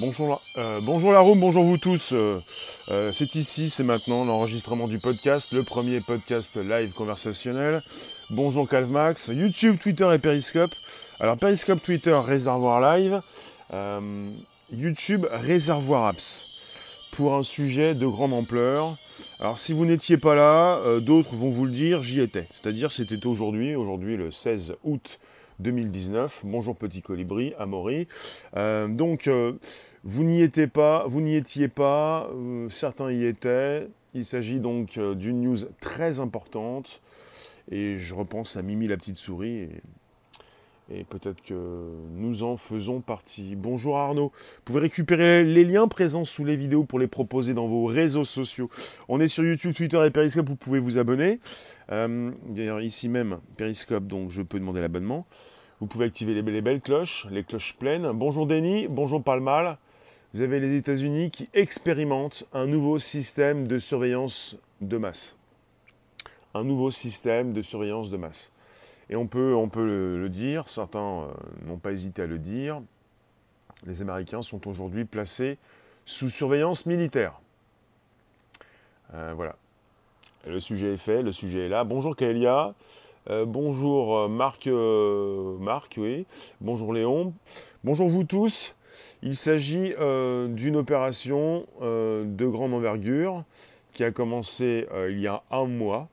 Bonjour, euh, bonjour la bonjour vous tous. Euh, euh, c'est ici, c'est maintenant l'enregistrement du podcast, le premier podcast live conversationnel. Bonjour Calvmax, YouTube, Twitter et Periscope. Alors Periscope, Twitter, Réservoir Live. YouTube, Réservoir Apps. Pour un sujet de grande ampleur. Alors si vous n'étiez pas là, d'autres vont vous le dire, j'y étais. C'est-à-dire c'était aujourd'hui, aujourd'hui le 16 août 2019. Bonjour petit colibri, Amaury. Euh, donc, euh, vous n'y étiez pas, vous n'y étiez pas, euh, certains y étaient. Il s'agit donc d'une news très importante. Et je repense à Mimi la petite souris. Peut-être que nous en faisons partie. Bonjour Arnaud. Vous pouvez récupérer les liens présents sous les vidéos pour les proposer dans vos réseaux sociaux. On est sur YouTube, Twitter et Periscope. Vous pouvez vous abonner. D'ailleurs, ici même, Periscope, donc je peux demander l'abonnement. Vous pouvez activer les, belles cloches, les cloches pleines. Bonjour Denis, bonjour Palmal. Vous avez les États-Unis qui expérimentent un nouveau système de surveillance de masse. Un nouveau système de surveillance de masse. Et on peut, on peut le, dire, certains euh, n'ont pas hésité à le dire, les Américains sont aujourd'hui placés sous surveillance militaire. Euh, voilà. Le sujet est fait, le sujet est là. Bonjour Kaelia. Euh, bonjour Marc, Marc, oui. Bonjour Léon. Bonjour vous tous. Il s'agit d'une opération de grande envergure qui a commencé il y a un mois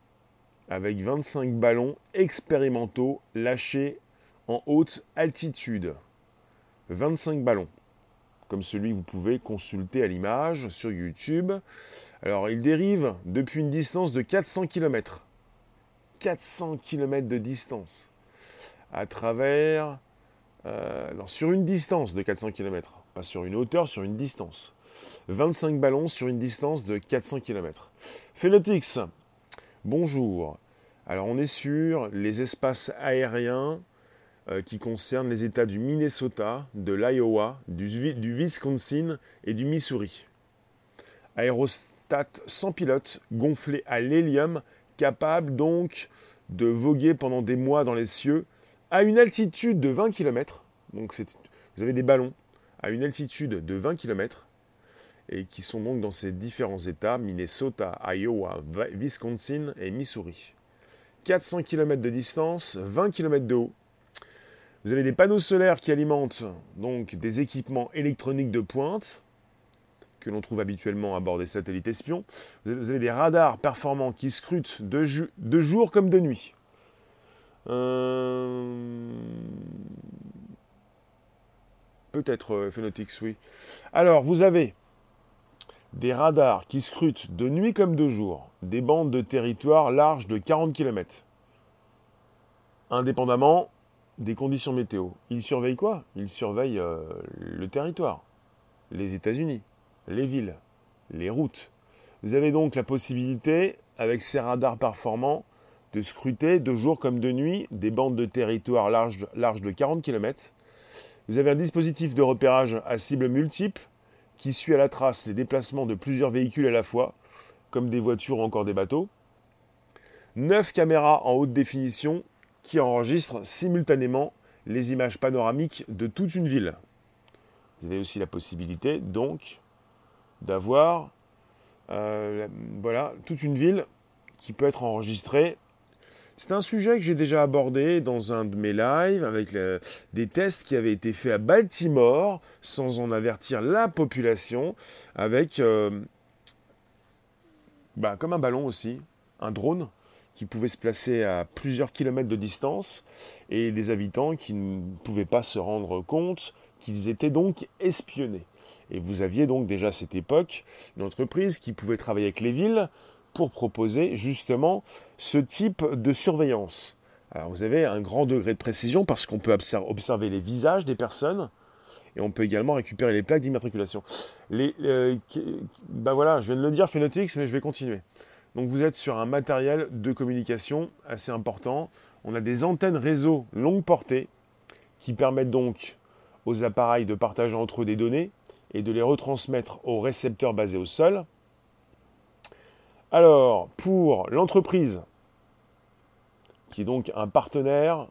avec 25 ballons expérimentaux lâchés en haute altitude. 25 ballons, comme celui que vous pouvez consulter à l'image sur YouTube. Alors, ils dérivent depuis une distance de 400 km. 400 km de distance à travers, euh, sur une distance de 400 km, pas sur une hauteur, sur une distance. 25 ballons sur une distance de 400 km. Phenotix, bonjour. Alors on est sur les espaces aériens euh, qui concernent les États du Minnesota, de l'Iowa, du, Wisconsin et du Missouri. Aérostat sans pilote, gonflé à l'hélium capable donc de voguer pendant des mois dans les cieux à une altitude de 20 km. Donc vous avez des ballons à une altitude de 20 km et qui sont donc dans ces différents États, Minnesota, Iowa, Wisconsin et Missouri. 400 km de distance, 20 km de haut. Vous avez des panneaux solaires qui alimentent donc des équipements électroniques de pointe, que l'on trouve habituellement à bord des satellites espions. Vous avez des radars performants qui scrutent de, jour comme de nuit. Euh, peut-être euh, oui. Alors, vous avez des radars qui scrutent de nuit comme de jour des bandes de territoire larges de 40 km, indépendamment des conditions météo. Ils surveillent quoi? Ils surveillent euh, le territoire, les États-Unis les villes, les routes. Vous avez donc la possibilité, avec ces radars performants, de scruter de jour comme de nuit des bandes de territoire larges, de 40 km. Vous avez un dispositif de repérage à cible multiple qui suit à la trace les déplacements de plusieurs véhicules à la fois, comme des voitures ou encore des bateaux. Neuf caméras en haute définition qui enregistrent simultanément les images panoramiques de toute une ville. Vous avez aussi la possibilité, donc, d'avoir euh, voilà, toute une ville qui peut être enregistrée. C'est un sujet que j'ai déjà abordé dans un de mes lives avec des tests qui avaient été faits à Baltimore sans en avertir la population avec euh, bah, comme un ballon aussi, un drone qui pouvait se placer à plusieurs kilomètres de distance et des habitants qui ne pouvaient pas se rendre compte qu'ils étaient donc espionnés. Et vous aviez donc déjà à cette époque une entreprise qui pouvait travailler avec les villes pour proposer justement ce type de surveillance. Alors vous avez un grand degré de précision parce qu'on peut observer les visages des personnes et on peut également récupérer les plaques d'immatriculation. Euh, ben voilà, je viens de le dire, Phenotix, mais je vais continuer. Donc vous êtes sur un matériel de communication assez important. On a des antennes réseau longue portée qui permettent donc aux appareils de partager entre eux des données et de les retransmettre aux récepteurs basés au sol. Alors, pour l'entreprise, qui est donc un partenaire,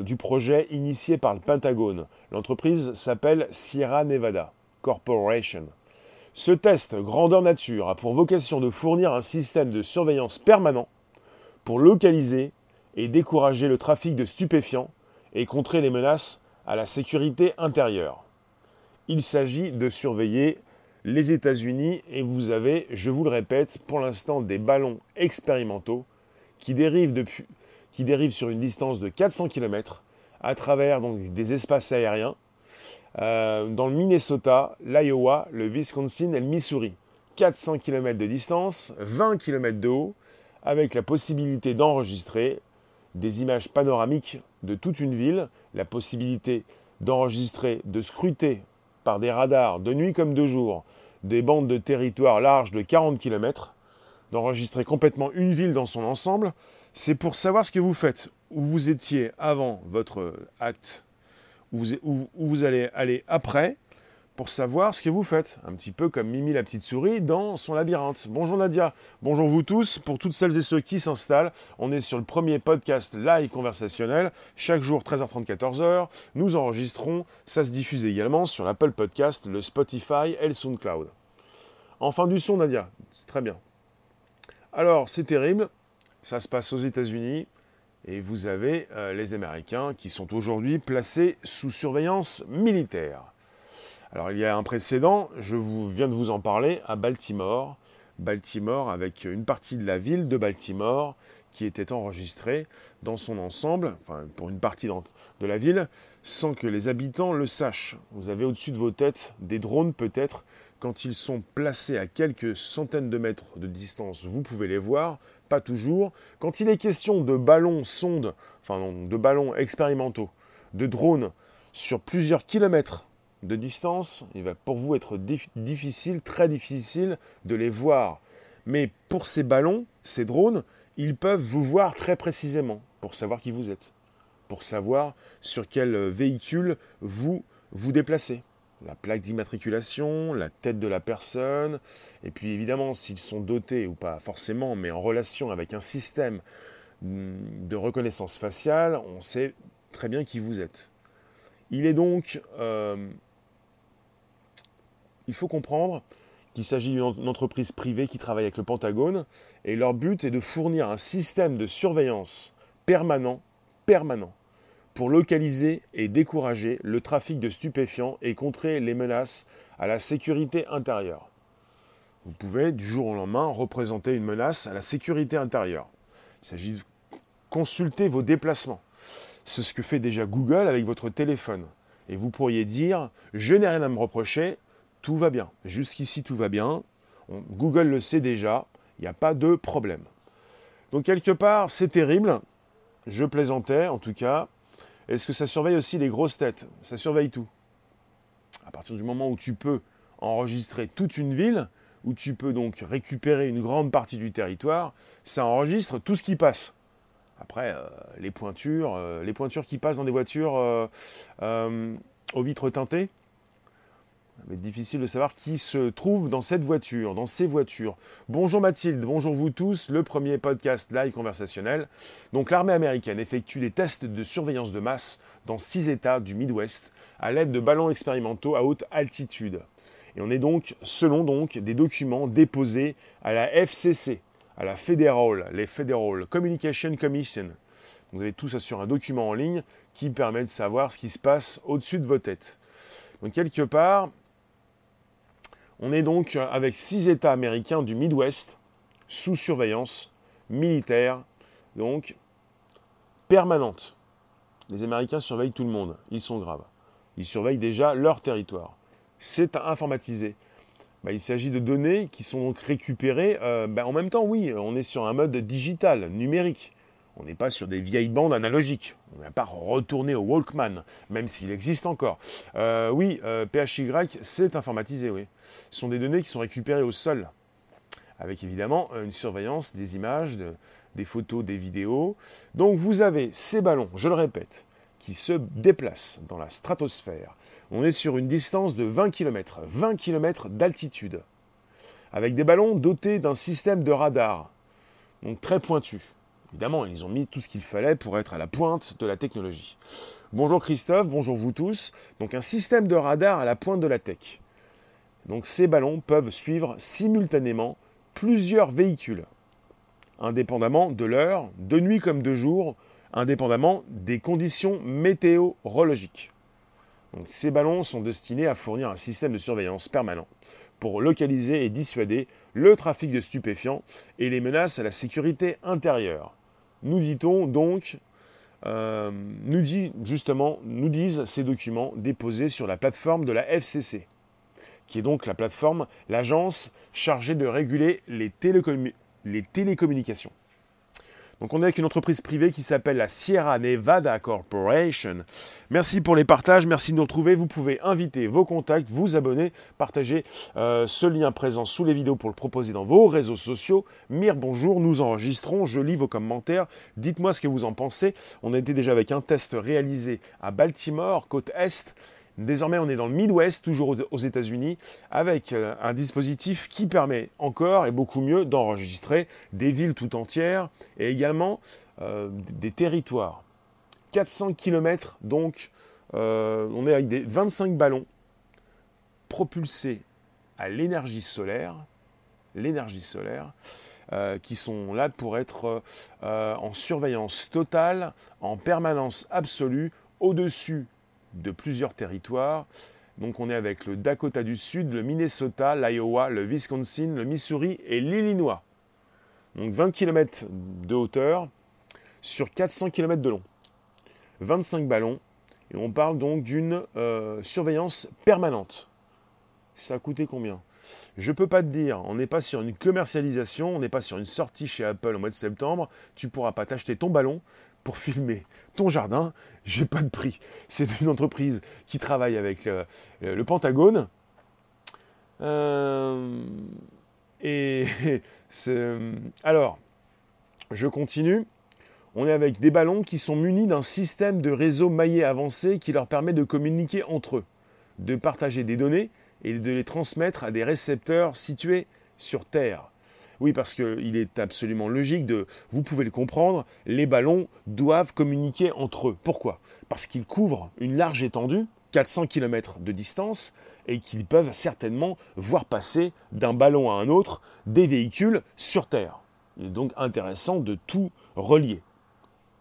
du projet initié par le Pentagone. L'entreprise s'appelle Sierra Nevada Corporation. Ce test grandeur nature a pour vocation de fournir un système de surveillance permanent pour localiser et décourager le trafic de stupéfiants et contrer les menaces à la sécurité intérieure. Il s'agit de surveiller les États-Unis et vous avez, je vous le répète, pour l'instant des ballons expérimentaux qui dérivent, depuis, qui dérivent sur une distance de 400 km à travers des espaces aériens euh, dans le Minnesota, l'Iowa, le Wisconsin et le Missouri. 400 km de distance, 20 km de haut, avec la possibilité d'enregistrer des images panoramiques de toute une ville, la possibilité d'enregistrer, de scruter par des radars de nuit comme de jour des bandes de territoire larges de 40 km, d'enregistrer complètement une ville dans son ensemble, c'est pour savoir ce que vous faites, où vous étiez avant votre acte, où vous, allez aller après, pour savoir ce que vous faites. Un petit peu comme Mimi la petite souris dans son labyrinthe. Bonjour Nadia, bonjour vous tous. Pour toutes celles et ceux qui s'installent, on est sur le premier podcast live conversationnel. Chaque jour, 13h30, 14h. Nous enregistrons. Ça se diffuse également sur l'Apple Podcast, le Spotify et le SoundCloud. Enfin du son Nadia, c'est très bien. Alors, c'est terrible. Ça se passe aux États-Unis. Et vous avez euh, les Américains qui sont aujourd'hui placés sous surveillance militaire. Alors il y a un précédent, je vous, viens de vous en parler, à Baltimore. Baltimore avec une partie de la ville de Baltimore qui était enregistrée dans son ensemble, enfin pour une partie de la ville, sans que les habitants le sachent. Vous avez au-dessus de vos têtes des drones peut-être, quand ils sont placés à quelques centaines de mètres de distance, vous pouvez les voir, pas toujours. Quand il est question de ballons sondes, enfin de ballons expérimentaux, de drones sur plusieurs kilomètres de distance, il va pour vous être difficile, très difficile de les voir. Mais pour ces ballons, ces drones, ils peuvent vous voir très précisément pour savoir qui vous êtes, pour savoir sur quel véhicule vous vous déplacez. La plaque d'immatriculation, la tête de la personne, et puis évidemment s'ils sont dotés, ou pas forcément, mais en relation avec un système hmm, de reconnaissance faciale, on sait très bien qui vous êtes. Il est donc euh, il faut comprendre qu'il s'agit d'une entreprise privée qui travaille avec le Pentagone et leur but est de fournir un système de surveillance permanent, permanent, pour localiser et décourager le trafic de stupéfiants et contrer les menaces à la sécurité intérieure. Vous pouvez du jour au lendemain représenter une menace à la sécurité intérieure. Il s'agit de consulter vos déplacements. C'est ce que fait déjà Google avec votre téléphone. Et vous pourriez dire, je n'ai rien à me reprocher, tout va bien. Jusqu'ici, tout va bien. Google le sait déjà, il n'y a pas de problème. Donc quelque part, c'est terrible. Je plaisantais, en tout cas. Est-ce que ça surveille aussi les grosses têtes? Ça surveille tout. À partir du moment où tu peux enregistrer toute une ville, où tu peux donc récupérer une grande partie du territoire, ça enregistre tout ce qui passe. Après, euh, les pointures, euh, les pointures qui passent dans des voitures euh, aux vitres teintées, mais difficile de savoir qui se trouve dans cette voiture, dans ces voitures. Bonjour Mathilde, bonjour vous tous, le premier podcast live conversationnel. Donc l'armée américaine effectue des tests de surveillance de masse dans six États du Midwest à l'aide de ballons expérimentaux à haute altitude. Et on est donc, selon donc, des documents déposés à la FCC, à la Federal, les Federal Communication Commission. Vous avez tout ça sur un document en ligne qui permet de savoir ce qui se passe au-dessus de vos têtes. Donc quelque part, on est donc avec six États américains du Midwest sous surveillance militaire, donc permanente. Les Américains surveillent tout le monde, ils sont graves. Ils surveillent déjà leur territoire. C'est informatisé. Bah, il s'agit de données qui sont donc récupérées. Euh, bah, en même temps, oui, on est sur un mode digital, numérique. On n'est pas sur des vieilles bandes analogiques. On n'a pas retourné au Walkman, même s'il existe encore. Euh, oui, euh, PHY, c'est informatisé, oui. Ce sont des données qui sont récupérées au sol, avec évidemment une surveillance des images, des photos, des vidéos. Donc vous avez ces ballons, je le répète, qui se déplacent dans la stratosphère. On est sur une distance de 20 km, 20 km d'altitude, avec des ballons dotés d'un système de radar, donc très pointu Évidemment, ils ont mis tout ce qu'il fallait pour être à la pointe de la technologie. Bonjour Christophe, bonjour vous tous. Donc un système de radar à la pointe de la tech. Donc ces ballons peuvent suivre simultanément plusieurs véhicules, indépendamment de l'heure, de nuit comme de jour, indépendamment des conditions météorologiques. Donc, ces ballons sont destinés à fournir un système de surveillance permanent pour localiser et dissuader le trafic de stupéfiants et les menaces à la sécurité intérieure. Nous dit-on donc, euh, nous dit justement, nous disent ces documents déposés sur la plateforme de la FCC, qui est donc la plateforme, l'agence chargée de réguler les, les télécommunications. Donc on est avec une entreprise privée qui s'appelle la Sierra Nevada Corporation. Merci pour les partages, merci de nous retrouver. Vous pouvez inviter vos contacts, vous abonner, partager euh, ce lien présent sous les vidéos pour le proposer dans vos réseaux sociaux. Mire, bonjour, nous enregistrons, je lis vos commentaires. Dites-moi ce que vous en pensez. On a déjà avec un test réalisé à Baltimore, côte Est. Désormais, on est dans le Midwest, toujours aux États-Unis, avec euh, un dispositif qui permet encore et beaucoup mieux d'enregistrer des villes tout entières et également euh, des territoires. 400 km, donc, euh, on est avec des 25 ballons propulsés à l'énergie solaire, l'énergie solaire, qui sont là pour être en surveillance totale, en permanence absolue, au-dessus de plusieurs territoires. Donc on est avec le Dakota du Sud, le Minnesota, l'Iowa, le Wisconsin, le Missouri et l'Illinois. Donc 20 km de hauteur sur 400 km de long. 25 ballons. Et on parle donc d'une euh, surveillance permanente. Ça a coûté combien? Je ne peux pas te dire, on n'est pas sur une commercialisation, on n'est pas sur une sortie chez Apple au mois de septembre. Tu ne pourras pas t'acheter ton ballon pour filmer ton jardin, j'ai pas de prix. C'est une entreprise qui travaille avec le, Pentagone. Euh, et alors, je continue. On est avec des ballons qui sont munis d'un système de réseau maillé avancé qui leur permet de communiquer entre eux, de partager des données et de les transmettre à des récepteurs situés sur Terre. Oui, parce qu'il est absolument logique de, vous pouvez le comprendre, les ballons doivent communiquer entre eux. Pourquoi? Parce qu'ils couvrent une large étendue, 400 km de distance, et qu'ils peuvent certainement voir passer d'un ballon à un autre des véhicules sur Terre. Il est donc intéressant de tout relier.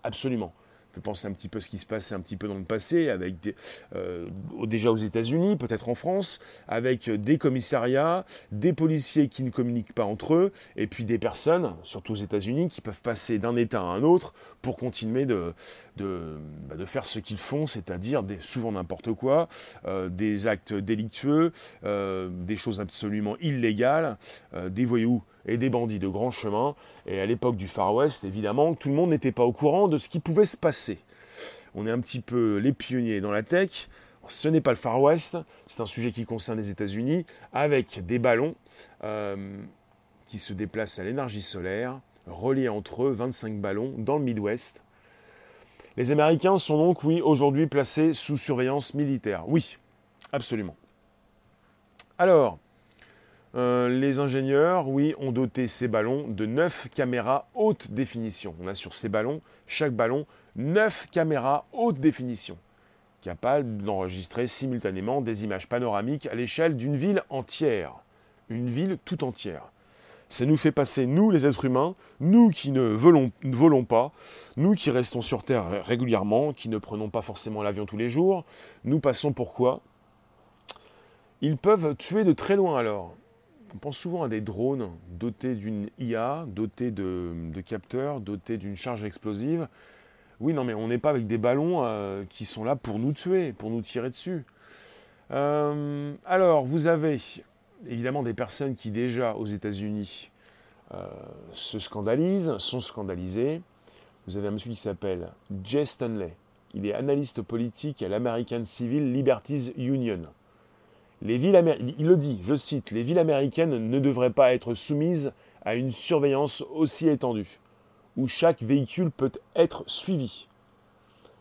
Absolument peut penser un petit peu à ce qui se passait un petit peu dans le passé, avec euh, déjà aux États-Unis, peut-être en France, avec des commissariats, des policiers qui ne communiquent pas entre eux, et puis des personnes, surtout aux États-Unis, qui peuvent passer d'un État à un autre pour continuer de, bah, faire ce qu'ils font, c'est-à-dire souvent n'importe quoi, euh, des actes délictueux, euh, des choses absolument illégales, des voyous et des bandits de grand chemin. Et à l'époque du Far West, évidemment, tout le monde n'était pas au courant de ce qui pouvait se passer. On est un petit peu les pionniers dans la tech. Ce n'est pas le Far West, c'est un sujet qui concerne les États-Unis, avec des ballons euh, qui se déplacent à l'énergie solaire, reliés entre eux, 25 ballons, dans le Midwest. Les Américains sont donc, oui, aujourd'hui placés sous surveillance militaire. Oui, absolument. Alors, euh, les ingénieurs, oui, ont doté ces ballons de 9 caméras haute définition. On a sur ces ballons, chaque ballon, 9 caméras haute définition, capables d'enregistrer simultanément des images panoramiques à l'échelle d'une ville entière. Une ville tout entière. Ça nous fait passer, nous les êtres humains, nous qui ne volons, ne volons pas, nous qui restons sur Terre régulièrement, qui ne prenons pas forcément l'avion tous les jours, nous passons pourquoi? Ils peuvent tuer de très loin alors on pense souvent à des drones dotés d'une IA, dotés de, capteurs, dotés d'une charge explosive. Oui, non, mais on n'est pas avec des ballons euh, qui sont là pour nous tuer, pour nous tirer dessus. Euh, alors, vous avez évidemment des personnes qui déjà aux États-Unis euh, se scandalisent, sont scandalisées. Vous avez un monsieur qui s'appelle Jay Stanley. Il est analyste politique à l'American Civil Liberties Union il le dit, je cite, les villes américaines ne devraient pas être soumises à une surveillance aussi étendue, où chaque véhicule peut être suivi.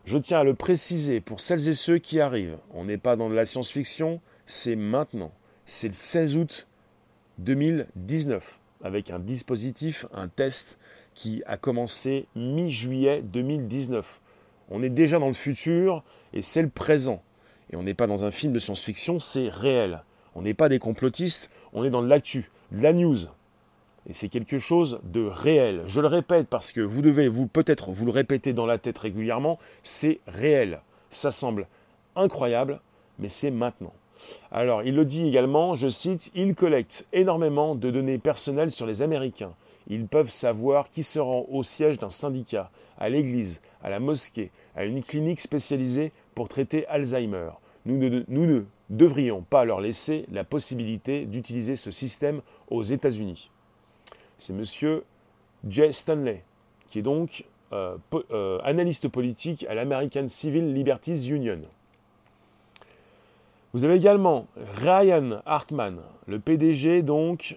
Je tiens à le préciser pour celles et ceux qui arrivent. On n'est pas dans de la science-fiction, c'est maintenant. C'est le 16 août 2019, avec un dispositif, un test qui a commencé mi-juillet 2019. On est déjà dans le futur et c'est le présent. Et on n'est pas dans un film de science-fiction, c'est réel. On n'est pas des complotistes, on est dans de l'actu, de la news. Et c'est quelque chose de réel. Je le répète parce que vous devez vous peut-être vous le répéter dans la tête régulièrement, c'est réel. Ça semble incroyable, mais c'est maintenant. Alors, il le dit également, je cite, il collecte énormément de données personnelles sur les Américains. Ils peuvent savoir qui se rend au siège d'un syndicat, à l'église, à la mosquée, à une clinique spécialisée pour traiter Alzheimer. Nous ne, devrions pas leur laisser la possibilité d'utiliser ce système aux États-Unis. C'est M. Jay Stanley, qui est donc euh, euh, analyste politique à l'American Civil Liberties Union. Vous avez également Ryan Hartman, le PDG donc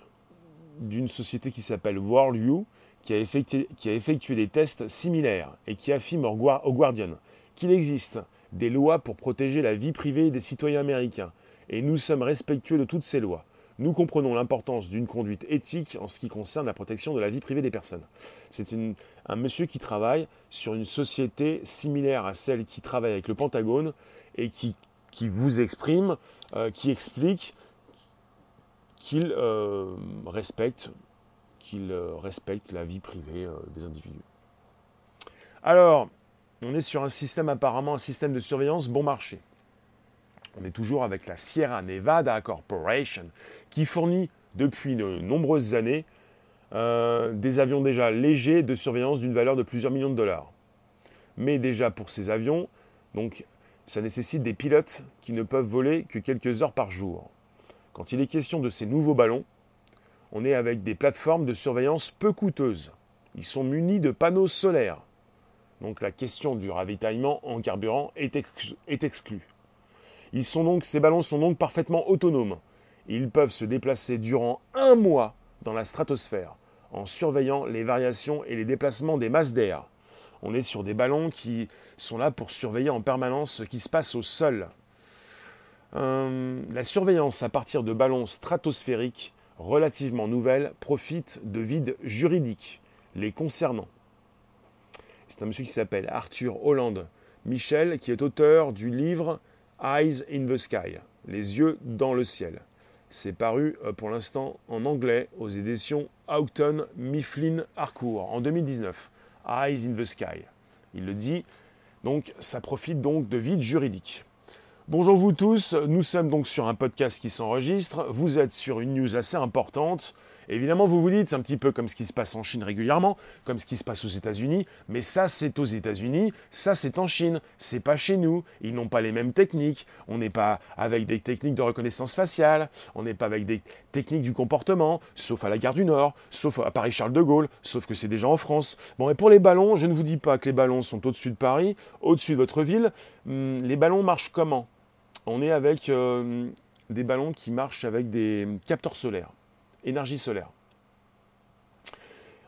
d'une société qui s'appelle WorldView, qui a effectué des tests similaires et qui affirme au Guardian qu'il existe des lois pour protéger la vie privée des citoyens américains, et nous sommes respectueux de toutes ces lois. Nous comprenons l'importance d'une conduite éthique en ce qui concerne la protection de la vie privée des personnes. C'est un monsieur qui travaille sur une société similaire à celle qui travaille avec le Pentagone et qui, vous exprime, euh, qui explique qu'il euh, respecte, euh, respecte la vie privée des individus. Alors, on est sur un système apparemment un système de surveillance bon marché. On est toujours avec la Sierra Nevada Corporation qui fournit depuis de nombreuses années euh, des avions déjà légers de surveillance d'une valeur de plusieurs millions de dollars. Mais déjà pour ces avions, donc ça nécessite des pilotes qui ne peuvent voler que quelques heures par jour. Quand il est question de ces nouveaux ballons, on est avec des plateformes de surveillance peu coûteuses. Ils sont munis de panneaux solaires donc la question du ravitaillement en carburant est, exclue. Ces ballons sont donc parfaitement autonomes. Ils peuvent se déplacer durant un mois dans la stratosphère en surveillant les variations et les déplacements des masses d'air. On est sur des ballons qui sont là pour surveiller en permanence ce qui se passe au sol. Euh, la surveillance à partir de ballons stratosphériques relativement nouvelles profite de vides juridiques les concernant. C'est un monsieur qui s'appelle Arthur Holland Michel, qui est auteur du livre Eyes in the Sky, Les yeux dans le ciel. C'est paru euh, pour l'instant en anglais aux éditions Houghton Mifflin Harcourt en 2019. Eyes in the Sky. Il le dit, donc ça profite donc de vide juridique. Bonjour vous tous, nous sommes donc sur un podcast qui s'enregistre, vous êtes sur une news assez importante, Évidemment, vous vous dites, c'est un petit peu comme ce qui se passe en Chine régulièrement, comme ce qui se passe aux États-Unis, mais ça c'est aux États-Unis, ça c'est en Chine, c'est pas chez nous, ils n'ont pas les mêmes techniques, on n'est pas avec des techniques de reconnaissance faciale, on n'est pas avec des techniques du comportement, sauf à la gare du Nord, sauf à Paris-Charles de Gaulle, sauf que c'est déjà en France. Bon, et pour les ballons, je ne vous dis pas que les ballons sont au-dessus de Paris, au-dessus de votre ville, hum, les ballons marchent comment? On est avec euh, des ballons qui marchent avec des capteurs solaires énergie solaire.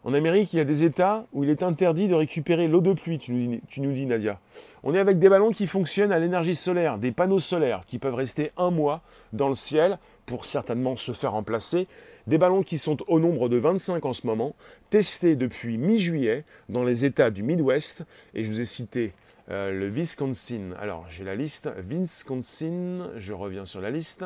En Amérique, il y a des États où il est interdit de récupérer l'eau de pluie, tu nous, dis, Nadia. On est avec des ballons qui fonctionnent à l'énergie solaire, des panneaux solaires qui peuvent rester un mois dans le ciel pour certainement se faire remplacer. Des ballons qui sont au nombre de 25 en ce moment, testés depuis mi-juillet dans les États du Midwest. Et je vous ai cité euh, le Wisconsin. Alors, j'ai la liste. Wisconsin, je reviens sur la liste.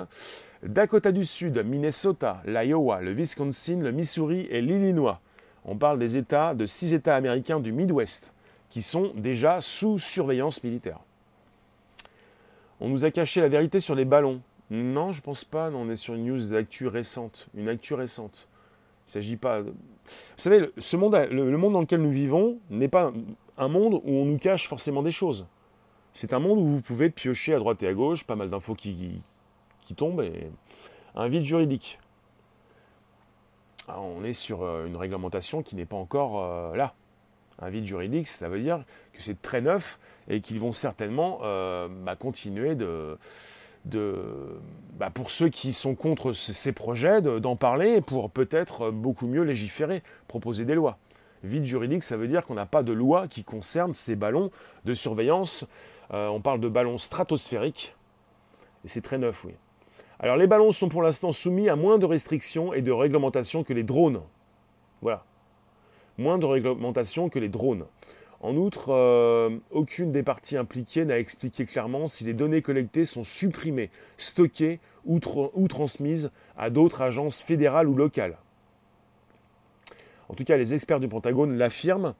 Dakota du Sud, Minnesota, l'Iowa, le Wisconsin, le Missouri et l'Illinois. On parle des États, de six États américains du Midwest, qui sont déjà sous surveillance militaire. On nous a caché la vérité sur les ballons. Non, je pense pas. on est sur une news d'actu récente. Une actu récente. Il ne s'agit pas. Vous savez, ce le monde dans lequel nous vivons n'est pas un monde où on nous cache forcément des choses. C'est un monde où vous pouvez piocher à droite et à gauche, pas mal d'infos qui, qui tombent, et un vide juridique. Ah, on est sur euh, une réglementation qui n'est pas encore euh, là. Un vide juridique, ça veut dire que c'est très neuf et qu'ils vont certainement euh, bah, continuer de, bah, pour ceux qui sont contre ces projets, d'en parler pour peut-être beaucoup mieux légiférer, proposer des lois. Vide juridique, ça veut dire qu'on n'a pas de loi qui concerne ces ballons de surveillance. Euh, on parle de ballons stratosphériques, et c'est très neuf, oui. Alors les ballons sont pour l'instant soumis à moins de restrictions et de réglementations que les drones. Voilà. moins de réglementation que les drones. En outre, euh, aucune des parties impliquées n'a expliqué clairement si les données collectées sont supprimées, stockées ou transmises à d'autres agences fédérales ou locales. En tout cas, les experts du Pentagone l'affirment,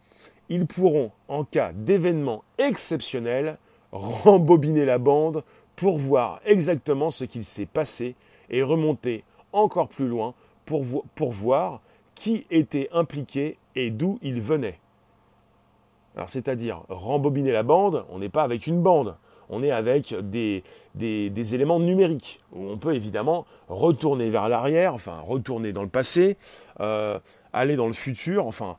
ils pourront, en cas d'événement exceptionnel, rembobiner la bande pour voir exactement ce qu'il s'est passé et remonter encore plus loin pour, voir qui était impliqué et d'où il venait. Alors c'est-à-dire rembobiner la bande, on n'est pas avec une bande, on est avec des, des, éléments numériques, où on peut évidemment retourner vers l'arrière, enfin retourner dans le passé, euh, aller dans le futur, enfin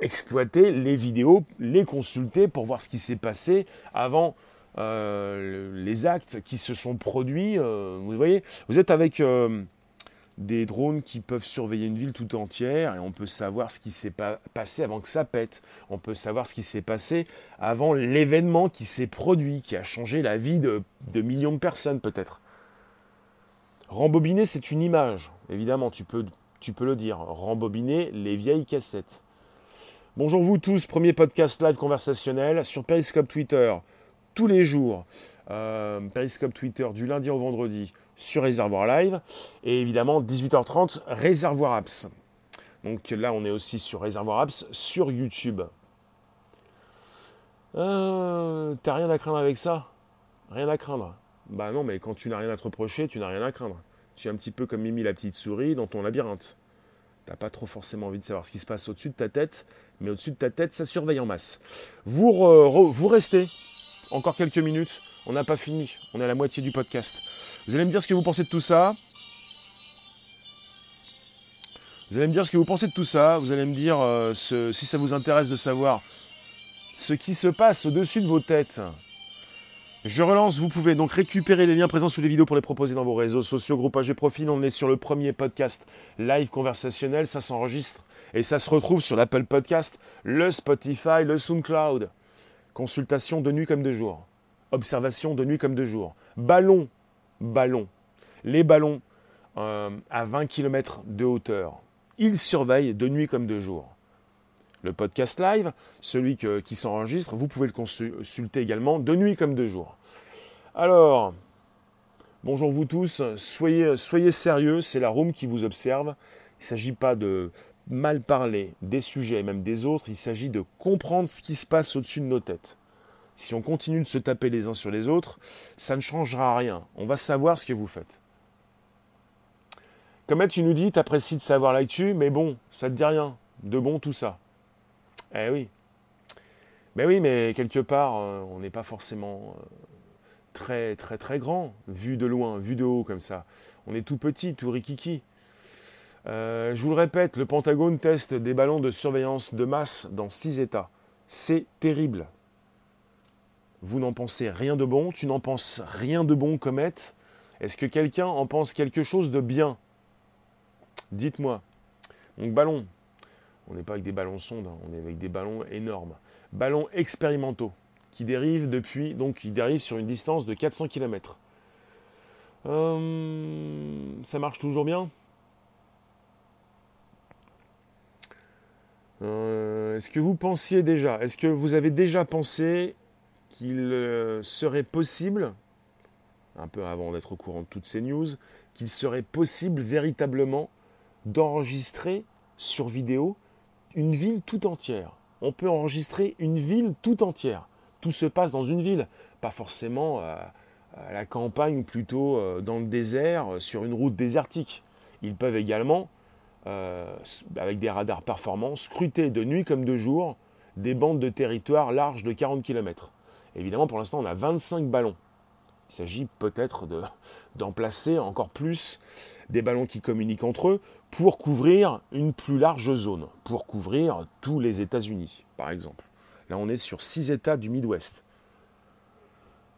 exploiter les vidéos, les consulter pour voir ce qui s'est passé avant euh, les actes qui se sont produits. Euh, vous voyez, vous êtes avec des drones qui peuvent surveiller une ville tout entière et on peut savoir ce qui s'est passé avant que ça pète. On peut savoir ce qui s'est passé avant l'événement qui s'est produit, qui a changé la vie de, millions de personnes peut-être. Rembobiner, c'est une image, évidemment, tu peux, tu peux le dire. Rembobiner les vieilles cassettes. Bonjour vous tous, premier podcast live conversationnel sur Periscope Twitter, tous les jours. Euh, Periscope Twitter du lundi au vendredi sur Réservoir Live. Et évidemment, 18h30, Réservoir Apps. Donc là, on est aussi sur Réservoir Apps sur YouTube. Euh, T'as rien à craindre avec ça? Rien à craindre? Bah non, mais quand tu n'as rien à te reprocher, tu n'as rien à craindre. Tu es un petit peu comme Mimi la petite souris dans ton labyrinthe. T'as pas trop forcément envie de savoir ce qui se passe au-dessus de ta tête, mais au-dessus de ta tête, ça surveille en masse. Vous, restez encore quelques minutes. On n'a pas fini. On est à la moitié du podcast. Vous allez me dire ce que vous pensez de tout ça. Vous allez me dire ce que vous pensez de tout ça. Vous allez me dire euh, si ça vous intéresse de savoir ce qui se passe au-dessus de vos têtes. Je relance, vous pouvez donc récupérer les liens présents sous les vidéos pour les proposer dans vos réseaux sociaux, groupages et profils. On est sur le premier podcast live conversationnel, ça s'enregistre et ça se retrouve sur l'Apple Podcast, le Spotify, le SoundCloud. Consultation de nuit comme de jour. Observation de nuit comme de jour. Ballon ballons. Les ballons euh, à 20 km de hauteur. Ils surveillent de nuit comme de jour. Le podcast live, celui qui s'enregistre, vous pouvez le consulter également de nuit comme de jour. Alors, bonjour vous tous, soyez, sérieux, c'est la room qui vous observe. Il ne s'agit pas de mal parler des sujets et même des autres, il s'agit de comprendre ce qui se passe au-dessus de nos têtes. Si on continue de se taper les uns sur les autres, ça ne changera rien. On va savoir ce que vous faites. Comme tu nous dis, tu apprécies de savoir l'actu, mais bon, ça te dit rien. De bon tout ça. Eh oui. Mais oui, mais quelque part, euh, on n'est pas forcément euh, très très très grand, vu de loin, vu de haut comme ça. On est tout petit, tout rikiki. Euh, je vous le répète, le Pentagone teste des ballons de surveillance de masse dans six États. C'est terrible. Vous n'en pensez rien de bon, tu n'en penses rien de bon, comète. Est-ce que quelqu'un en pense quelque chose de bien? Dites-moi. Donc ballon. On n'est pas avec des ballons sondes, hein. on est avec des ballons énormes. Ballons expérimentaux qui dérivent depuis, donc qui dérivent sur une distance de 400 km. Euh, ça marche toujours bien? Euh, Est-ce que vous pensiez déjà Est-ce que vous avez déjà pensé qu'il euh, serait possible, un peu avant d'être au courant de toutes ces news, qu'il serait possible véritablement d'enregistrer sur vidéo une ville tout entière. On peut enregistrer une ville tout entière. Tout se passe dans une ville, pas forcément euh, à la campagne ou plutôt euh, dans le désert, sur une route désertique. Ils peuvent également, avec des radars performants, scruter de nuit comme de jour des bandes de territoire larges de 40 km. Évidemment, pour l'instant, on a 25 ballons. Il s'agit peut-être d'en placer encore plus des ballons qui communiquent entre eux pour couvrir une plus large zone, pour couvrir tous les États-Unis, par exemple. Là, on est sur 6 États du Midwest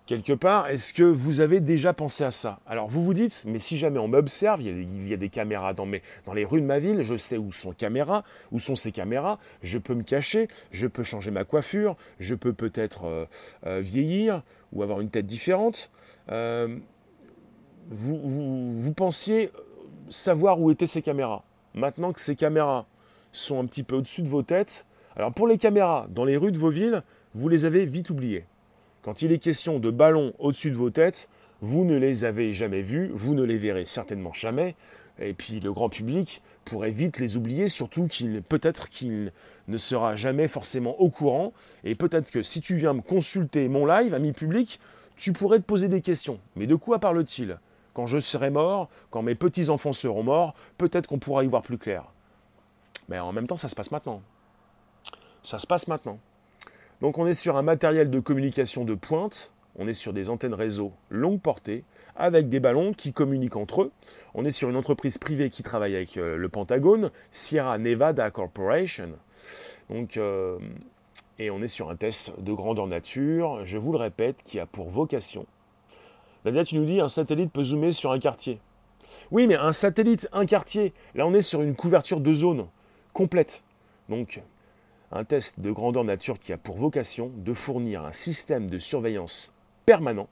quelque part, est-ce que vous avez déjà pensé à ça? Alors vous vous dites, mais si jamais on m'observe, il, y a des caméras dans, les rues de ma ville, je sais où sont caméras, où sont ces caméras, je peux me cacher, je peux changer ma coiffure, je peux peut-être euh, euh, vieillir ou avoir une tête différente. Euh, vous pensiez savoir où étaient ces caméras. Maintenant que ces caméras sont un petit peu au-dessus de vos têtes. Alors pour les caméras, dans les rues de vos villes, vous les avez vite oubliées. Quand il est question de ballons au-dessus de vos têtes, vous ne les avez jamais vus, vous ne les verrez certainement jamais, et puis le grand public pourrait vite les oublier, surtout qu'il peut-être qu'il ne sera jamais forcément au courant, et peut-être que si tu viens me consulter mon live, ami public, tu pourrais te poser des questions. Mais de quoi parle-t-il? Quand je serai mort, quand mes petits-enfants seront morts, peut-être qu'on pourra y voir plus clair. Mais en même temps, ça se passe maintenant. Ça se passe maintenant. Donc on est sur un matériel de communication de pointe, on est sur des antennes réseau longue portée, avec des ballons qui communiquent entre eux. On est sur une entreprise privée qui travaille avec euh, le Pentagone, Sierra Nevada Corporation. Euh, et on est sur un test de grandeur nature, je vous le répète, qui a pour vocation. Là, tu nous dis un satellite peut zoomer sur un quartier. Oui, mais un satellite, un quartier. Là, on est sur une couverture de zone complète. Donc, un test de grandeur nature qui a pour vocation de fournir un système de surveillance permanent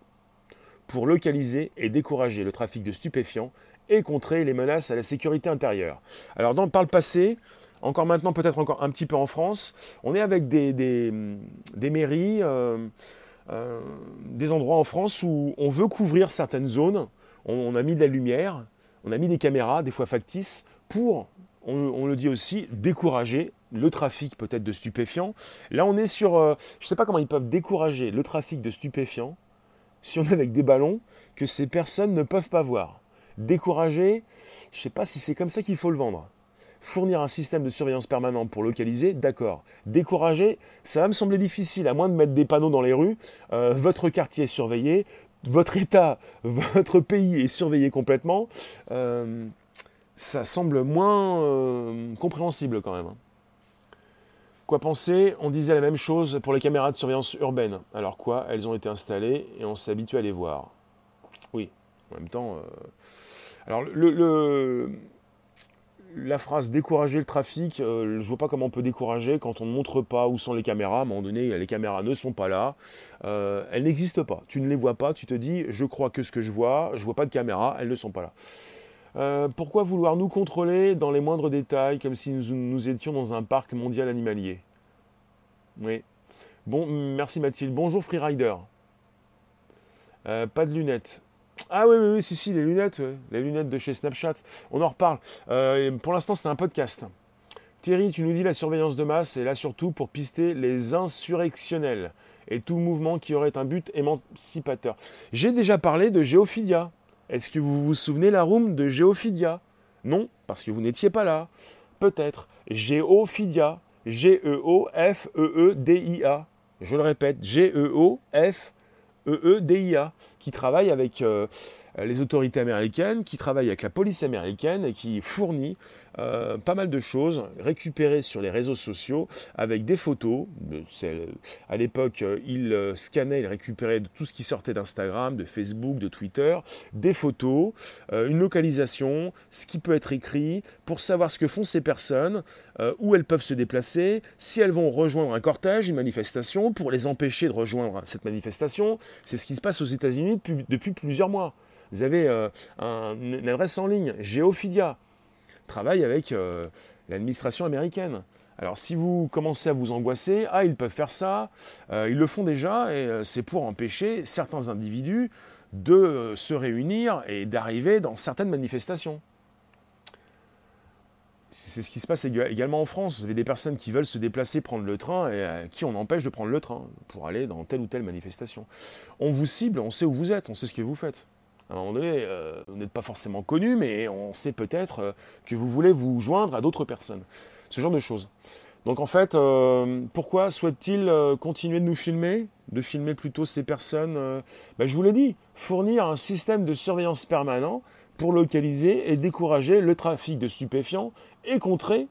pour localiser et décourager le trafic de stupéfiants et contrer les menaces à la sécurité intérieure. Alors dans, par le passé, encore maintenant peut-être encore un petit peu en France, on est avec des, des, mairies, euh, euh, des endroits en France où on veut couvrir certaines zones, on, a mis de la lumière, on a mis des caméras, des fois factices, pour, on, le dit aussi, décourager le trafic peut-être de stupéfiants. Là on est sur, euh, je ne sais pas comment ils peuvent décourager le trafic de stupéfiants si on est avec des ballons que ces personnes ne peuvent pas voir. Décourager, je ne sais pas si c'est comme ça qu'il faut le vendre. Fournir un système de surveillance permanent pour localiser, d'accord. Décourager, ça va me sembler difficile, à moins de mettre des panneaux dans les rues. Euh, votre quartier est surveillé, votre État, votre pays est surveillé complètement. Euh, ça semble moins euh, compréhensible quand même. Quoi penser? On disait la même chose pour les caméras de surveillance urbaine. Alors quoi? Elles ont été installées et on s'est habitué à les voir. Oui, en même temps. Alors le, la phrase décourager le trafic, euh, je vois pas comment on peut décourager quand on ne montre pas où sont les caméras. À un moment donné, les caméras ne sont pas là. Euh, elles n'existent pas. Tu ne les vois pas. Tu te dis, je crois que ce que je vois, je vois pas de caméras, elles ne sont pas là. Euh, pourquoi vouloir nous contrôler dans les moindres détails, comme si nous, étions dans un parc mondial animalier? Oui. Bon, merci Mathilde. Bonjour Freerider. Pas de lunettes. Ah oui, oui, oui, si, si, les lunettes, les lunettes de chez Snapchat. On en reparle. Euh, pour l'instant, c'est un podcast. Thierry, tu nous dis la surveillance de masse est là surtout pour pister les insurrectionnels et tout mouvement qui aurait un but émancipateur. J'ai déjà parlé de géophilia. Est-ce que vous vous souvenez la room de Géophidia Non, parce que vous n'étiez pas là. Peut-être. Géophidia. G-E-O-F-E-E-D-I-A. Je le répète, G-E-O-F-E-E-D-I-A, qui travaille avec euh, les autorités américaines, qui travaille avec la police américaine et qui fournit euh, pas mal de choses récupérées sur les réseaux sociaux avec des photos. À l'époque, euh, il scannait, il récupérait tout ce qui sortait d'Instagram, de Facebook, de Twitter, des photos, une localisation, ce qui peut être écrit pour savoir ce que font ces personnes, où elles peuvent se déplacer, si elles vont rejoindre un cortège, une manifestation, pour les empêcher de rejoindre cette manifestation. C'est ce qui se passe aux États-Unis depuis, plusieurs mois. Vous avez une adresse en ligne, Geophidia travaille avec euh, l'administration américaine. Alors si vous commencez à vous angoisser, ah ils peuvent faire ça, euh, ils le font déjà et euh, c'est pour empêcher certains individus de se réunir et d'arriver dans certaines manifestations. C'est ce qui se passe également en France. Vous avez des personnes qui veulent se déplacer, prendre le train, et à qui on empêche de prendre le train pour aller dans telle ou telle manifestation. On vous cible, on sait où vous êtes, on sait ce que vous faites. À un moment donné, euh, vous n'êtes pas forcément connu, mais on sait peut-être euh, que vous voulez vous joindre à d'autres personnes. Ce genre de choses. Donc en fait, euh, pourquoi souhaite-t-il continuer de nous filmer De filmer plutôt ces personnes ben, Je vous l'ai dit, fournir un système de surveillance permanent pour localiser et décourager le trafic de stupéfiants et contrer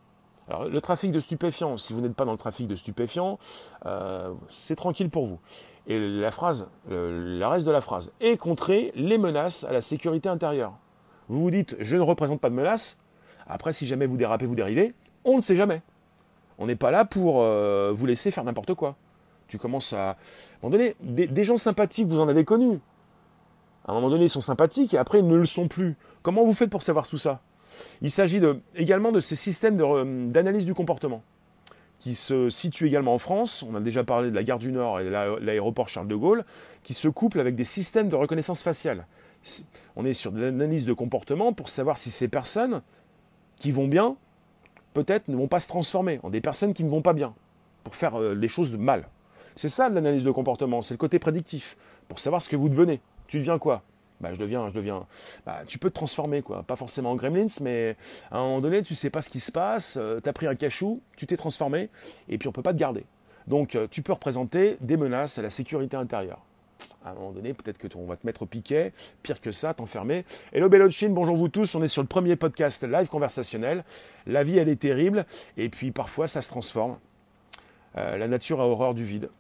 alors, le trafic de stupéfiants, si vous n'êtes pas dans le trafic de stupéfiants, c'est tranquille pour vous. Et la phrase, le, reste de la phrase, et contrer les menaces à la sécurité intérieure. Vous vous dites, je ne représente pas de menace. Après, si jamais vous dérapez, vous dérivez, on ne sait jamais. On n'est pas là pour euh, vous laisser faire n'importe quoi. Tu commences à... À un donné, des, gens sympathiques, vous en avez connus. À un moment donné, ils sont sympathiques et après, ils ne le sont plus. Comment vous faites pour savoir tout ça? Il s'agit également de ces systèmes d'analyse du comportement qui se situent également en France. On a déjà parlé de la gare du Nord et l'aéroport Charles de Gaulle, qui se couplent avec des systèmes de reconnaissance faciale. On est sur de l'analyse de comportement pour savoir si ces personnes qui vont bien, peut-être ne vont pas se transformer en des personnes qui ne vont pas bien, pour faire euh, des choses de mal. C'est ça de l'analyse de comportement, c'est le côté prédictif, pour savoir ce que vous devenez. Tu deviens quoi? Bah, je deviens, je deviens. Bah, tu peux te transformer, quoi. Pas forcément en gremlins, mais à un moment donné, tu sais pas ce qui se passe, euh, tu as pris un cachou, tu t'es transformé, et puis on peut pas te garder. Donc euh, tu peux représenter des menaces à la sécurité intérieure. À un moment donné, peut-être que on va te mettre au piquet, pire que ça, t'enfermer. Hello Bellochin, bonjour vous tous, on est sur le premier podcast live conversationnel. La vie, elle est terrible, et puis parfois ça se transforme. Euh, la nature a horreur du vide.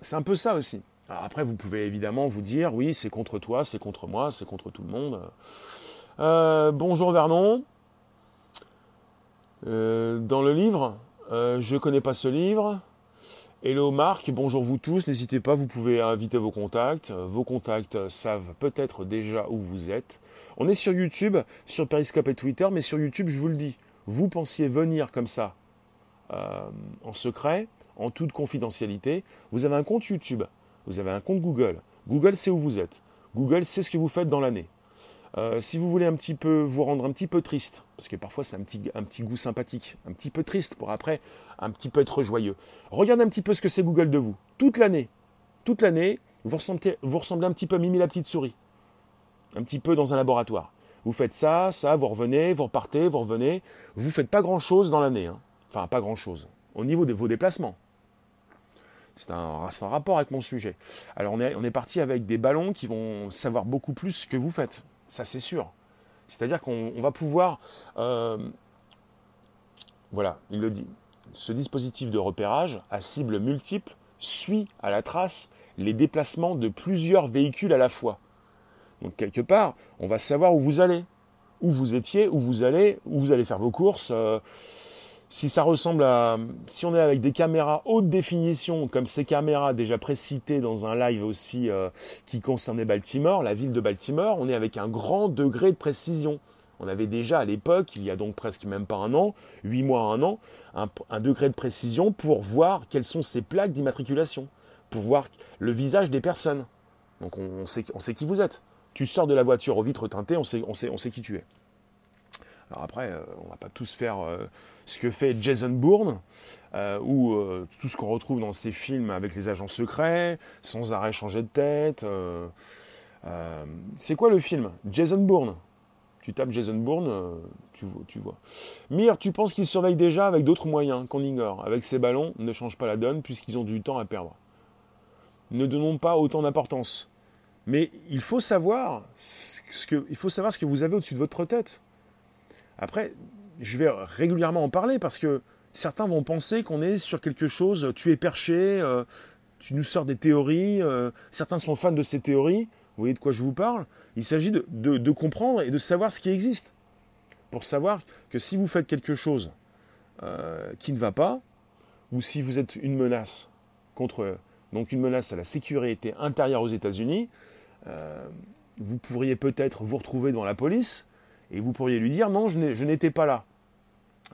C'est un peu ça aussi. Après, vous pouvez évidemment vous dire, oui, c'est contre toi, c'est contre moi, c'est contre tout le monde. Euh, bonjour Vernon. Euh, dans le livre, je ne connais pas ce livre. Hello Marc, bonjour vous tous, n'hésitez pas, vous pouvez inviter vos contacts. Vos contacts savent peut-être déjà où vous êtes. On est sur YouTube, sur Periscope et Twitter, mais sur YouTube, je vous le dis, vous pensiez venir comme ça, euh, en secret, en toute confidentialité. Vous avez un compte YouTube, vous avez un compte Google. Google sait où vous êtes. Google sait ce que vous faites dans l'année. Euh, si vous voulez un petit peu vous rendre un petit peu triste, parce que parfois c'est un petit, goût sympathique, un petit peu triste pour après un petit peu être joyeux. Regardez un petit peu ce que c'est Google de vous. Toute l'année, toute l'année, vous ressemblez, vous ressemblez un petit peu à Mimi la petite souris. Un petit peu dans un laboratoire. Vous faites ça, ça, vous revenez, vous repartez, vous revenez. Vous ne faites pas grand-chose dans l'année. Hein. Enfin, pas grand-chose. Au niveau de vos déplacements. C'est un, rapport avec mon sujet. Alors on est, parti avec des ballons qui vont savoir beaucoup plus que vous faites. Ça, c'est sûr. C'est-à-dire qu'on va pouvoir... Euh, voilà, il le dit. Ce dispositif de repérage à cible multiple suit à la trace les déplacements de plusieurs véhicules à la fois. Donc quelque part, on va savoir où vous allez, où vous étiez, où vous allez, où vous allez faire vos courses. Euh, si ça ressemble à, si on est avec des caméras haute définition, comme ces caméras déjà précitées dans un live aussi euh, qui concernait Baltimore, la ville de Baltimore, on est avec un grand degré de précision. On avait déjà à l'époque, il y a donc presque même pas un an, huit mois, un an, un, degré de précision pour voir quelles sont ces plaques d'immatriculation, pour voir le visage des personnes. Donc on, sait, on sait qui vous êtes. Tu sors de la voiture aux vitres teintées, on sait, on sait, on sait qui tu es. Alors après, euh, on va pas tous faire euh, ce que fait Jason Bourne, euh, ou tout ce qu'on retrouve dans ses films avec les agents secrets, sans arrêt changer de tête. c'est quoi le film? Jason Bourne. Tu tapes Jason Bourne, tu, vois. Mire, tu penses qu'il surveille déjà avec d'autres moyens qu'on ignore. Avec ces ballons, ne change pas la donne puisqu'ils ont du temps à perdre. Ne donnons pas autant d'importance. Mais il faut savoir ce que vous avez au-dessus de votre tête. Après, je vais régulièrement en parler parce que certains vont penser qu'on est sur quelque chose, tu es perché, euh, tu nous sors des théories, euh, certains sont fans de ces théories, vous voyez de quoi je vous parle Il s'agit de, comprendre et de savoir ce qui existe. Pour savoir que si vous faites quelque chose euh, qui ne va pas, ou si vous êtes une menace contre, donc une menace à la sécurité intérieure aux États-Unis, vous pourriez peut-être vous retrouver dans la police et vous pourriez lui dire non, je n'étais pas là.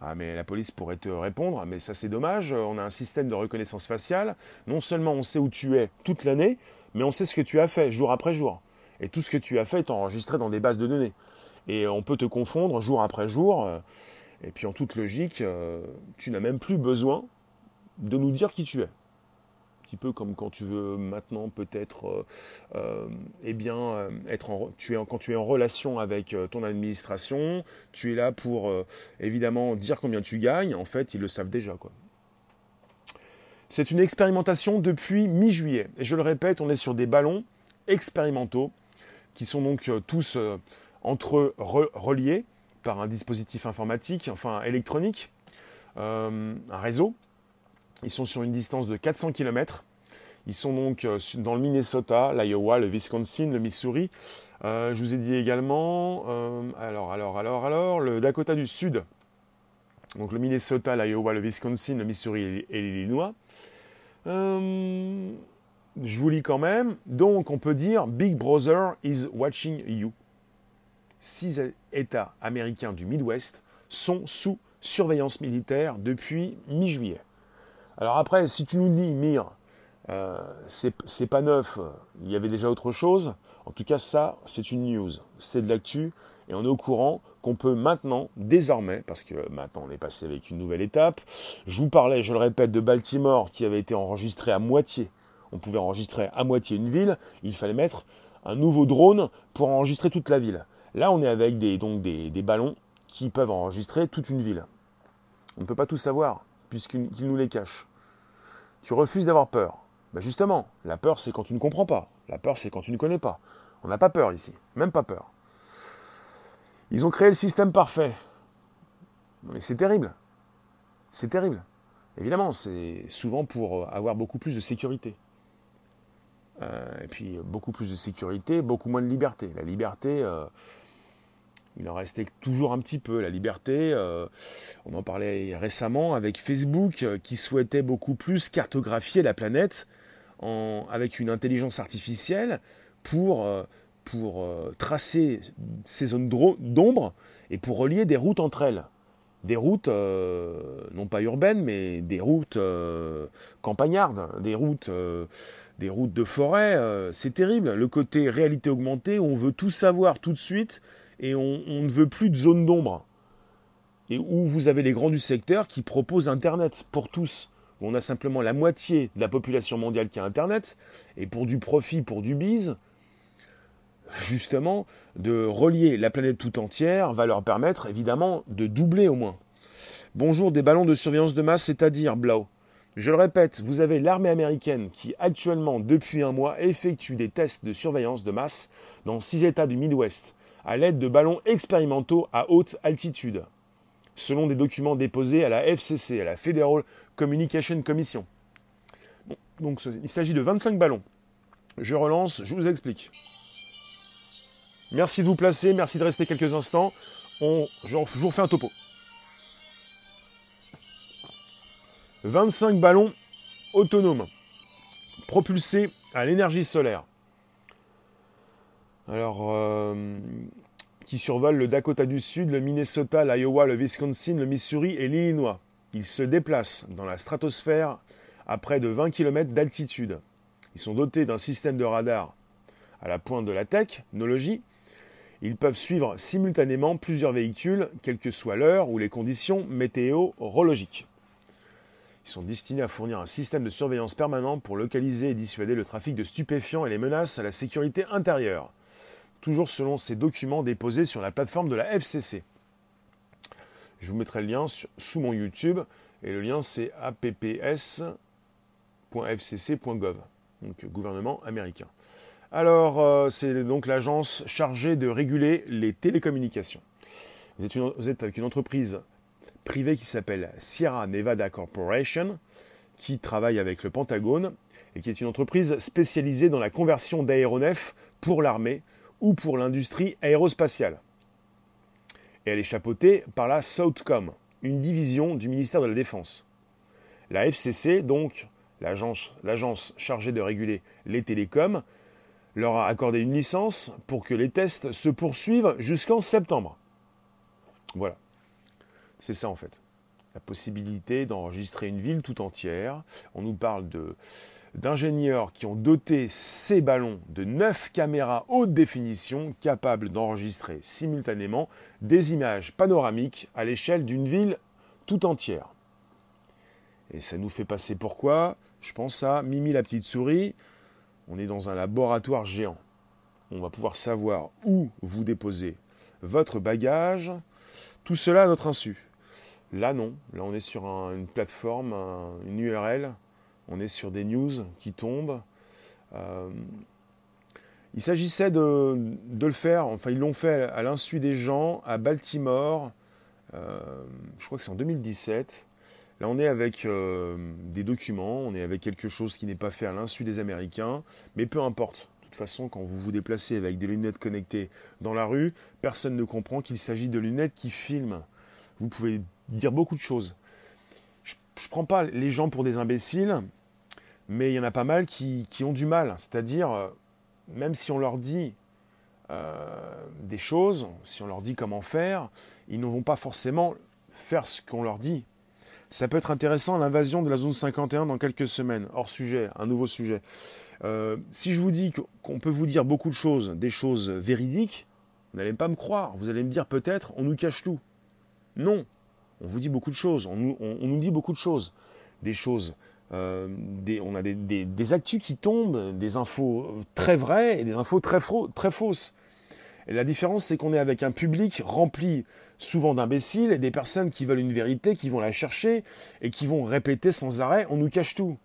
Ah, mais la police pourrait te répondre, mais ça c'est dommage, on a un système de reconnaissance faciale. Non seulement on sait où tu es toute l'année, mais on sait ce que tu as fait jour après jour. Et tout ce que tu as fait est enregistré dans des bases de données. Et on peut te confondre jour après jour. Euh, et puis en toute logique, euh, tu n'as même plus besoin de nous dire qui tu es petit peu comme quand tu veux maintenant peut-être euh, euh, eh bien euh, être en, tu es quand tu es en relation avec ton administration, tu es là pour évidemment dire combien tu gagnes. En fait, ils le savent déjà quoi. C'est une expérimentation depuis mi-juillet. Et je le répète, on est sur des ballons expérimentaux qui sont donc tous entre eux reliés par un dispositif informatique, enfin électronique, un réseau ils sont sur une distance de 400 km. Ils sont donc euh, dans le Minnesota, l'Iowa, le Wisconsin, le Missouri. Euh, je vous ai dit également, euh, alors, alors, alors, alors, le Dakota du Sud. Donc le Minnesota, l'Iowa, le Wisconsin, le Missouri et l'Illinois. je vous lis quand même. Donc on peut dire Big Brother is watching you. six États américains du Midwest sont sous surveillance militaire depuis mi-juillet. Alors après, si tu nous dis, Mire, euh, c'est pas neuf, il y avait déjà autre chose, en tout cas ça, c'est une news, c'est de l'actu, et on est au courant qu'on peut maintenant, désormais, parce que maintenant on est passé avec une nouvelle étape, je vous parlais, je le répète, de Baltimore qui avait été enregistré à moitié. On pouvait enregistrer à moitié une ville, il fallait mettre un nouveau drone pour enregistrer toute la ville. Là, on est avec des, donc des, ballons qui peuvent enregistrer toute une ville. On ne peut pas tout savoir, puisqu'ils nous les cachent. Tu refuses d'avoir peur. Ben justement, la peur, c'est quand tu ne comprends pas. La peur, c'est quand tu ne connais pas. On n'a pas peur ici, même pas peur. Ils ont créé le système parfait. Mais c'est terrible. C'est terrible. Évidemment, c'est souvent pour avoir beaucoup plus de sécurité. Euh, et puis beaucoup plus de sécurité, beaucoup moins de liberté. La liberté, euh, il en restait toujours un petit peu. La liberté, euh, on en parlait récemment avec Facebook, qui souhaitait beaucoup plus cartographier la planète avec une intelligence artificielle pour, pour tracer ces zones d'ombre et pour relier des routes entre elles des routes, non pas urbaines, mais des routes campagnardes, des routes de forêt, euh, c'est terrible. Le côté réalité augmentée, on veut tout savoir tout de suite et on, ne veut plus de zone d'ombre. Et où vous avez les grands du secteur qui proposent Internet pour tous. On a simplement la moitié de la population mondiale qui a Internet, et pour du profit, pour du bise, justement, de relier la planète tout entière va leur permettre évidemment de doubler au moins. Bonjour des ballons de surveillance de masse, c'est-à-dire Blau. Je le répète, vous avez l'armée américaine qui actuellement, depuis un mois, effectue des tests de surveillance de masse dans six États du Midwest, à l'aide de ballons expérimentaux à haute altitude, selon des documents déposés à la FCC, à la Federal Communication Commission. donc il s'agit de 25 ballons. Je relance, je vous explique. Merci de vous placer, merci de rester quelques instants. On, je vous refais un topo. 25 ballons autonomes, propulsés à l'énergie solaire. Alors, euh, qui survolent le Dakota du Sud, le Minnesota, l'Iowa, le Wisconsin, le Missouri et l'Illinois. Ils se déplacent dans la stratosphère à près de 20 km d'altitude. Ils sont dotés d'un système de radar à la pointe de la technologie. Ils peuvent suivre simultanément plusieurs véhicules, quelle que soit l'heure ou les conditions météorologiques. Ils sont destinés à fournir un système de surveillance permanent pour localiser et dissuader le trafic de stupéfiants et les menaces à la sécurité intérieure. Toujours selon ces documents déposés sur la plateforme de la FCC. Je vous mettrai le lien sous mon YouTube et le lien c'est apps.fcc.gov, donc gouvernement américain. Alors, euh, c'est donc l'agence chargée de réguler les télécommunications. Vous êtes, avec une entreprise privé qui s'appelle Sierra Nevada Corporation, qui travaille avec le Pentagone et qui est une entreprise spécialisée dans la conversion d'aéronefs pour l'armée ou pour l'industrie aérospatiale. Elle est chapeautée par la Southcom, une division du ministère de la Défense. La FCC, donc l'agence chargée de réguler les télécoms, leur a accordé une licence pour que les tests se poursuivent jusqu'en septembre. Voilà. C'est ça en fait. La possibilité d'enregistrer une ville tout entière. On nous parle d'ingénieurs qui ont doté ces ballons de 9 caméras haute définition capables d'enregistrer simultanément des images panoramiques à l'échelle d'une ville tout entière. Et ça nous fait passer pourquoi? Je pense à Mimi la petite souris. On est dans un laboratoire géant. On va pouvoir savoir où vous déposez votre bagage. Tout cela à notre insu. Là, non. Là, on est sur une plateforme, une URL. On est sur des news qui tombent. Euh, il s'agissait de, le faire, enfin, ils l'ont fait à l'insu des gens à Baltimore. Euh, je crois que c'est en 2017. Là, on est avec euh, des documents, on est avec quelque chose qui n'est pas fait à l'insu des Américains, mais peu importe. De toute façon, quand vous vous déplacez avec des lunettes connectées dans la rue, personne ne comprend qu'il s'agit de lunettes qui filment. Vous pouvez dire beaucoup de choses. Je ne prends pas les gens pour des imbéciles, mais il y en a pas mal qui, ont du mal. C'est-à-dire, euh, même si on leur dit des choses, si on leur dit comment faire, ils ne vont pas forcément faire ce qu'on leur dit. Ça peut être intéressant l'invasion de la zone 51 dans quelques semaines. Hors sujet, un nouveau sujet. Euh, si je vous dis qu'on peut vous dire beaucoup de choses, des choses véridiques, vous n'allez pas me croire. Vous allez me dire peut-être, on nous cache tout. Non, on vous dit beaucoup de choses. On nous, dit beaucoup de choses. Des choses. Euh, on a des, actus qui tombent, des infos très vraies et des infos très, très fausses. Et la différence, c'est qu'on est avec un public rempli souvent d'imbéciles et des personnes qui veulent une vérité, qui vont la chercher et qui vont répéter sans arrêt on nous cache tout.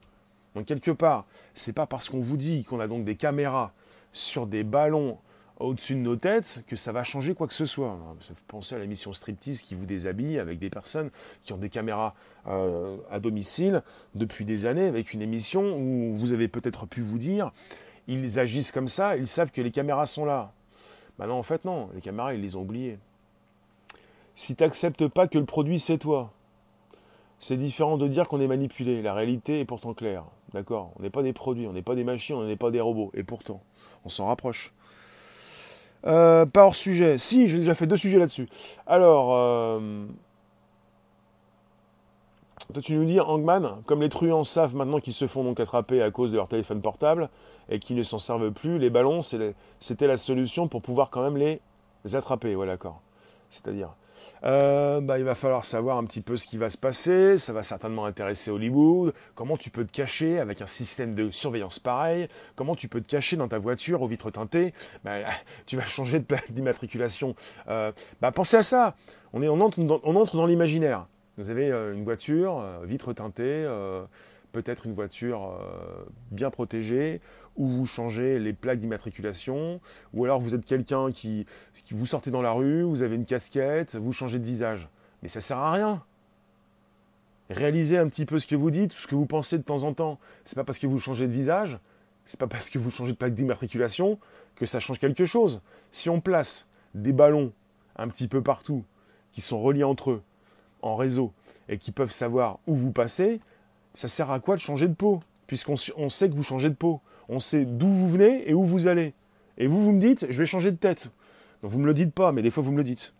Donc quelque part, c'est pas parce qu'on vous dit qu'on a donc des caméras sur des ballons au-dessus de nos têtes que ça va changer quoi que ce soit. Pensez à l'émission Striptease qui vous déshabille avec des personnes qui ont des caméras euh, à domicile depuis des années avec une émission où vous avez peut-être pu vous dire ils agissent comme ça, ils savent que les caméras sont là. Bah non, en fait non, les caméras ils les ont oubliées. Si tu n'acceptes pas que le produit c'est toi, c'est différent de dire qu'on est manipulé. La réalité est pourtant claire. D'accord? On n'est pas des produits, on n'est pas des machines, on n'est pas des robots. Et pourtant, on s'en rapproche. Euh, pas hors sujet. Si, j'ai déjà fait deux sujets là-dessus. Alors, euh, toi tu nous dis, Hangman, comme les truands savent maintenant qu'ils se font donc attraper à cause de leur téléphone portable et qu'ils ne s'en servent plus, les ballons, c'était la solution pour pouvoir quand même les attraper. Ouais, d'accord. C'est-à-dire, euh, bah, il va falloir savoir un petit peu ce qui va se passer, ça va certainement intéresser Hollywood, comment tu peux te cacher avec un système de surveillance pareil, comment tu peux te cacher dans ta voiture aux vitres teintées, bah, tu vas changer de plaque d'immatriculation. Euh, bah, pensez à ça, on, est, on entre dans, l'imaginaire. Vous avez euh, une voiture, vitres teintées, peut-être une voiture bien protégée, ou vous changez les plaques d'immatriculation, ou alors vous êtes quelqu'un qui, vous sortez dans la rue, vous avez une casquette, vous changez de visage. Mais ça sert à rien. Réalisez un petit peu ce que vous dites, ce que vous pensez de temps en temps. C'est pas parce que vous changez de visage, c'est pas parce que vous changez de plaque d'immatriculation que ça change quelque chose. Si on place des ballons un petit peu partout, qui sont reliés entre eux, en réseau, et qui peuvent savoir où vous passez, ça sert à quoi de changer de peau? Puisqu'on sait que vous changez de peau on sait d'où vous venez et où vous allez. Et vous, vous me dites, je vais changer de tête. Vous ne me le dites pas, mais des fois vous me le dites.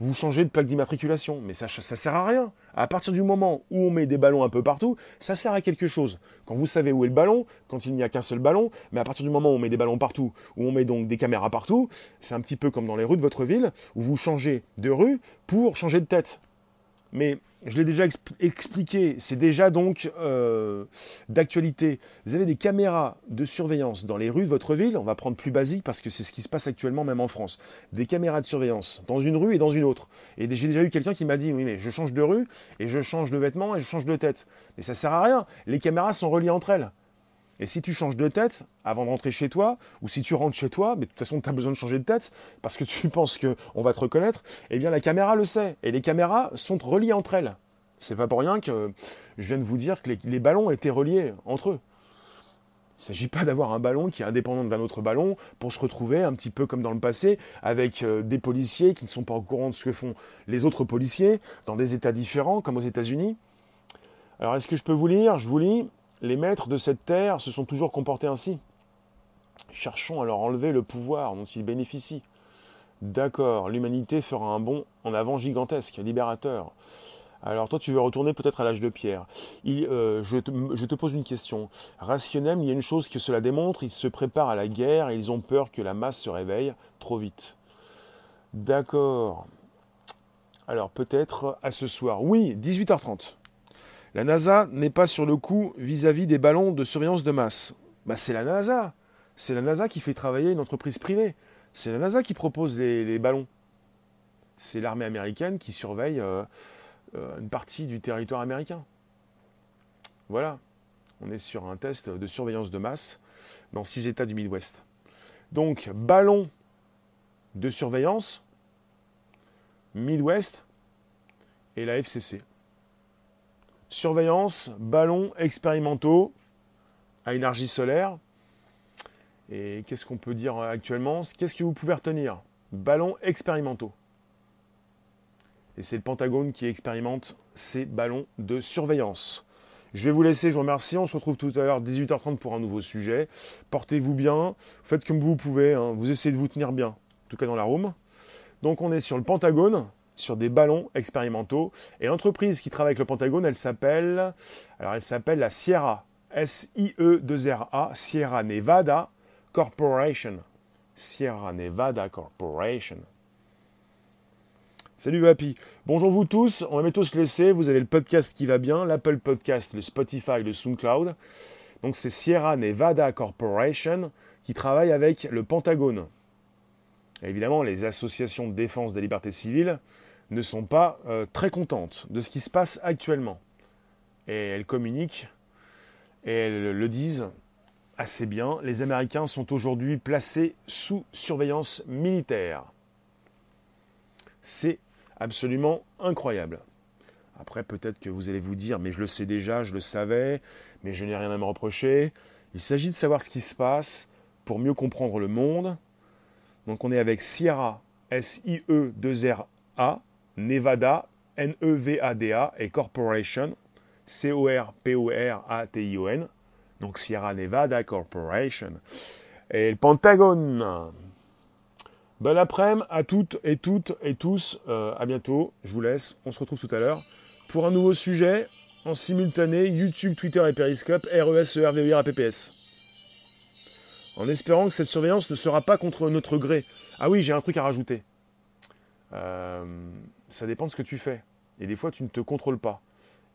Vous changez de plaque d'immatriculation, mais ça ne sert à rien. À partir du moment où on met des ballons un peu partout, ça sert à quelque chose. Quand vous savez où est le ballon, quand il n'y a qu'un seul ballon, mais à partir du moment où on met des ballons partout, où on met donc des caméras partout, c'est un petit peu comme dans les rues de votre ville, où vous changez de rue pour changer de tête. Mais je l'ai déjà expliqué, c'est déjà donc euh, d'actualité. Vous avez des caméras de surveillance dans les rues de votre ville, on va prendre plus basique parce que c'est ce qui se passe actuellement même en France. Des caméras de surveillance dans une rue et dans une autre. Et j'ai déjà eu quelqu'un qui m'a dit, oui mais je change de rue et je change de vêtements et je change de tête. Mais ça sert à rien, les caméras sont reliées entre elles. Et si tu changes de tête avant de rentrer chez toi, ou si tu rentres chez toi, mais de toute façon tu as besoin de changer de tête parce que tu penses qu'on va te reconnaître, eh bien la caméra le sait. Et les caméras sont reliées entre elles. C'est pas pour rien que je viens de vous dire que les, ballons étaient reliés entre eux. Il ne s'agit pas d'avoir un ballon qui est indépendant d'un autre ballon pour se retrouver un petit peu comme dans le passé avec euh, des policiers qui ne sont pas au courant de ce que font les autres policiers dans des États différents comme aux États-Unis. Alors est-ce que je peux vous lire? Je vous lis les maîtres de cette terre se sont toujours comportés ainsi. Cherchons à leur enlever le pouvoir dont ils bénéficient. D'accord, l'humanité fera un bond en avant gigantesque, libérateur. Alors toi, tu veux retourner peut-être à l'âge de pierre. Euh, je, te, pose une question. Rationnel, il y a une chose que cela démontre, ils se préparent à la guerre et ils ont peur que la masse se réveille trop vite. D'accord. Alors peut-être à ce soir. Oui, 18h30. La NASA n'est pas sur le coup vis-à-vis des ballons de surveillance de masse. Bah, c'est la NASA. C'est la NASA qui fait travailler une entreprise privée. C'est la NASA qui propose les, ballons. C'est l'armée américaine qui surveille euh, euh, une partie du territoire américain. Voilà. On est sur un test de surveillance de masse dans six États du Midwest. Donc, ballons de surveillance, Midwest et la FCC surveillance, ballons expérimentaux à énergie solaire. Et qu'est-ce qu'on peut dire actuellement? Qu'est-ce que vous pouvez retenir? Ballons expérimentaux. Et c'est le Pentagone qui expérimente ces ballons de surveillance. Je vais vous laisser, je vous remercie. On se retrouve tout à l'heure 18h30 pour un nouveau sujet. Portez-vous bien, faites comme vous pouvez, hein. vous essayez de vous tenir bien, en tout cas dans la room. Donc on est sur le Pentagone, sur des ballons expérimentaux. Et l'entreprise qui travaille avec le Pentagone, elle s'appelle, alors elle s'appelle la Sierra, S-I-E-2-R-A, Sierra Nevada Corporation. Sierra Nevada Corporation. Salut Happy. Bonjour vous tous, on va bientôt se laisser. Vous avez le podcast qui va bien, l'Apple Podcast, le Spotify, le SoundCloud. Donc c'est Sierra Nevada Corporation qui travaille avec le Pentagone. évidemment, les associations de défense des libertés civiles ne sont pas euh, très contentes de ce qui se passe actuellement. Et elles communiquent et elles le disent assez bien. Les Américains sont aujourd'hui placés sous surveillance militaire. C'est absolument incroyable. Après, peut-être que vous allez vous dire, mais je le sais déjà, je le savais, mais je n'ai rien à me reprocher. Il s'agit de savoir ce qui se passe pour mieux comprendre le monde. Donc on est avec Sierra, S-I-E-2-R-A, Nevada, N-E-V-A-D-A, et Corporation, C-O-R-P-O-R-A-T-I-O-N. Donc Sierra Nevada Corporation. Et le Pentagone. Bon après-midi à toutes et toutes et tous. Euh, à bientôt. Je vous laisse. On se retrouve tout à l'heure pour un nouveau sujet en simultané YouTube, Twitter et Periscope, RES, ER, APPS. En espérant que cette surveillance ne sera pas contre notre gré. Ah oui, j'ai un truc à rajouter. Euh, ça dépend de ce que tu fais. Et des fois, tu ne te contrôles pas.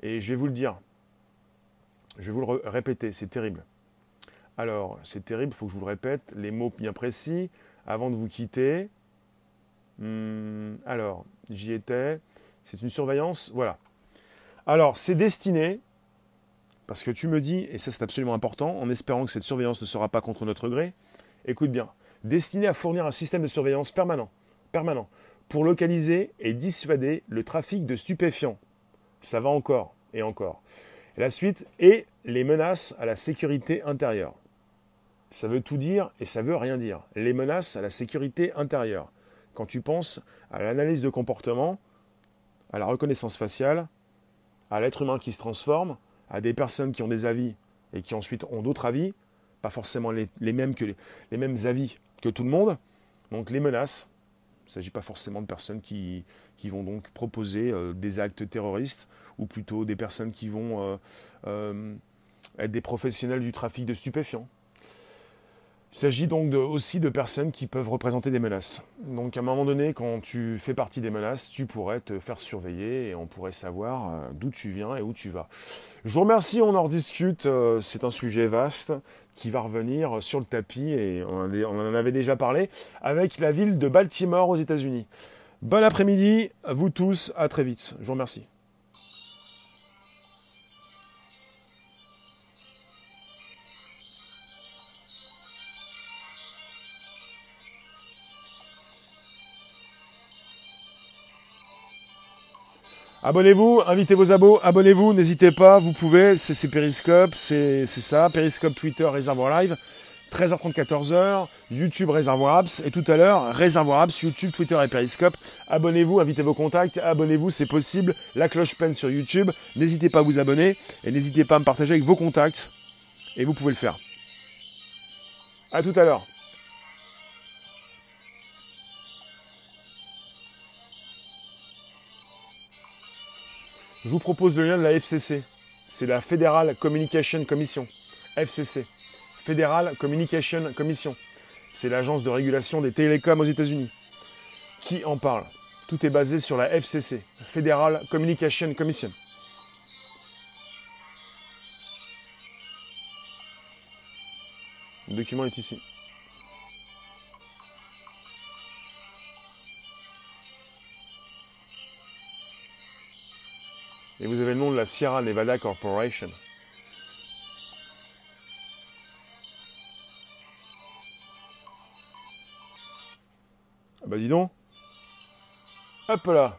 Et je vais vous le dire. Je vais vous le répéter, c'est terrible. Alors, c'est terrible, il faut que je vous le répète, les mots bien précis, avant de vous quitter. Hmm, alors, j'y étais. C'est une surveillance, voilà. Alors, c'est destiné, parce que tu me dis, et ça c'est absolument important, en espérant que cette surveillance ne sera pas contre notre gré, écoute bien, destiné à fournir un système de surveillance permanent, permanent, pour localiser et dissuader le trafic de stupéfiants. Ça va encore et encore. La suite est les menaces à la sécurité intérieure. Ça veut tout dire et ça veut rien dire. Les menaces à la sécurité intérieure. Quand tu penses à l'analyse de comportement, à la reconnaissance faciale, à l'être humain qui se transforme, à des personnes qui ont des avis et qui ensuite ont d'autres avis, pas forcément les, mêmes avis que tout le monde. Donc les menaces, il ne s'agit pas forcément de personnes qui, vont donc proposer euh, des actes terroristes ou plutôt des personnes qui vont euh, euh, être des professionnels du trafic de stupéfiants. Il s'agit donc aussi de personnes qui peuvent représenter des menaces. Donc à un moment donné, quand tu fais partie des menaces, tu pourrais te faire surveiller et on pourrait savoir euh, d'où tu viens et où tu vas. Je vous remercie, on en rediscute. C'est un sujet vaste qui va revenir sur le tapis et on en avait déjà parlé avec la ville de Baltimore aux États-Unis. Bon après-midi, à vous tous, à très vite. Je vous remercie. Abonnez-vous, invitez vos abos, abonnez-vous, n'hésitez pas, vous pouvez, c'est Periscope, c'est ça, Periscope, Twitter, Réservoir Live, 13h30, 14h, YouTube, Réservoir Apps, et tout à l'heure, Réservoir Apps, YouTube, Twitter et Periscope. Abonnez-vous, invitez vos contacts, abonnez-vous, c'est possible, la cloche pleine sur YouTube, n'hésitez pas à vous abonner, et n'hésitez pas à me partager avec vos contacts, et vous pouvez le faire. À tout à l'heure. Je vous propose le lien de la FCC. C'est la Federal Communication Commission. FCC. Federal Communication Commission. C'est l'agence de régulation des télécoms aux États-Unis. Qui en parle? Tout est basé sur la FCC, Federal Communication Commission. Le document est ici. Et vous avez le nom de la Sierra Nevada Corporation. Ah bah dis donc. Hop là.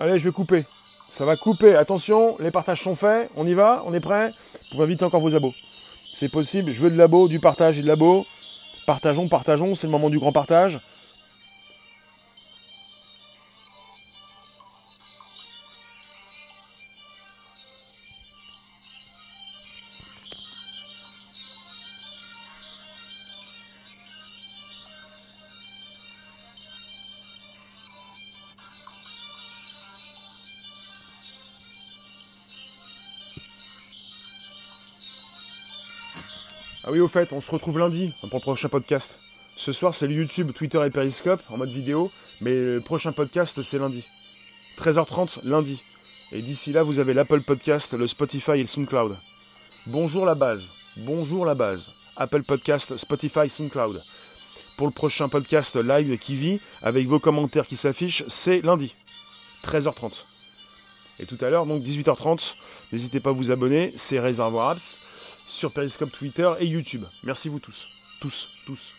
Allez, je vais couper. Ça va couper. Attention, les partages sont faits. On y va? On est prêt? Vous pouvez inviter encore vos abos. C'est possible. Je veux de labo, du partage et de labo. Partageons, partageons. C'est le moment du grand partage. Ah oui, au fait, on se retrouve lundi pour le prochain podcast. Ce soir, c'est le YouTube, Twitter et Periscope en mode vidéo, mais le prochain podcast, c'est lundi. 13h30, lundi. Et d'ici là, vous avez l'Apple Podcast, le Spotify et le SoundCloud. Bonjour la base. Bonjour la base. Apple Podcast, Spotify, SoundCloud. Pour le prochain podcast live qui vit, avec vos commentaires qui s'affichent, c'est lundi. 13h30. Et tout à l'heure, donc 18h30, n'hésitez pas à vous abonner, c'est Réservoir Apps sur Periscope, Twitter et YouTube. Merci vous tous. Tous, tous.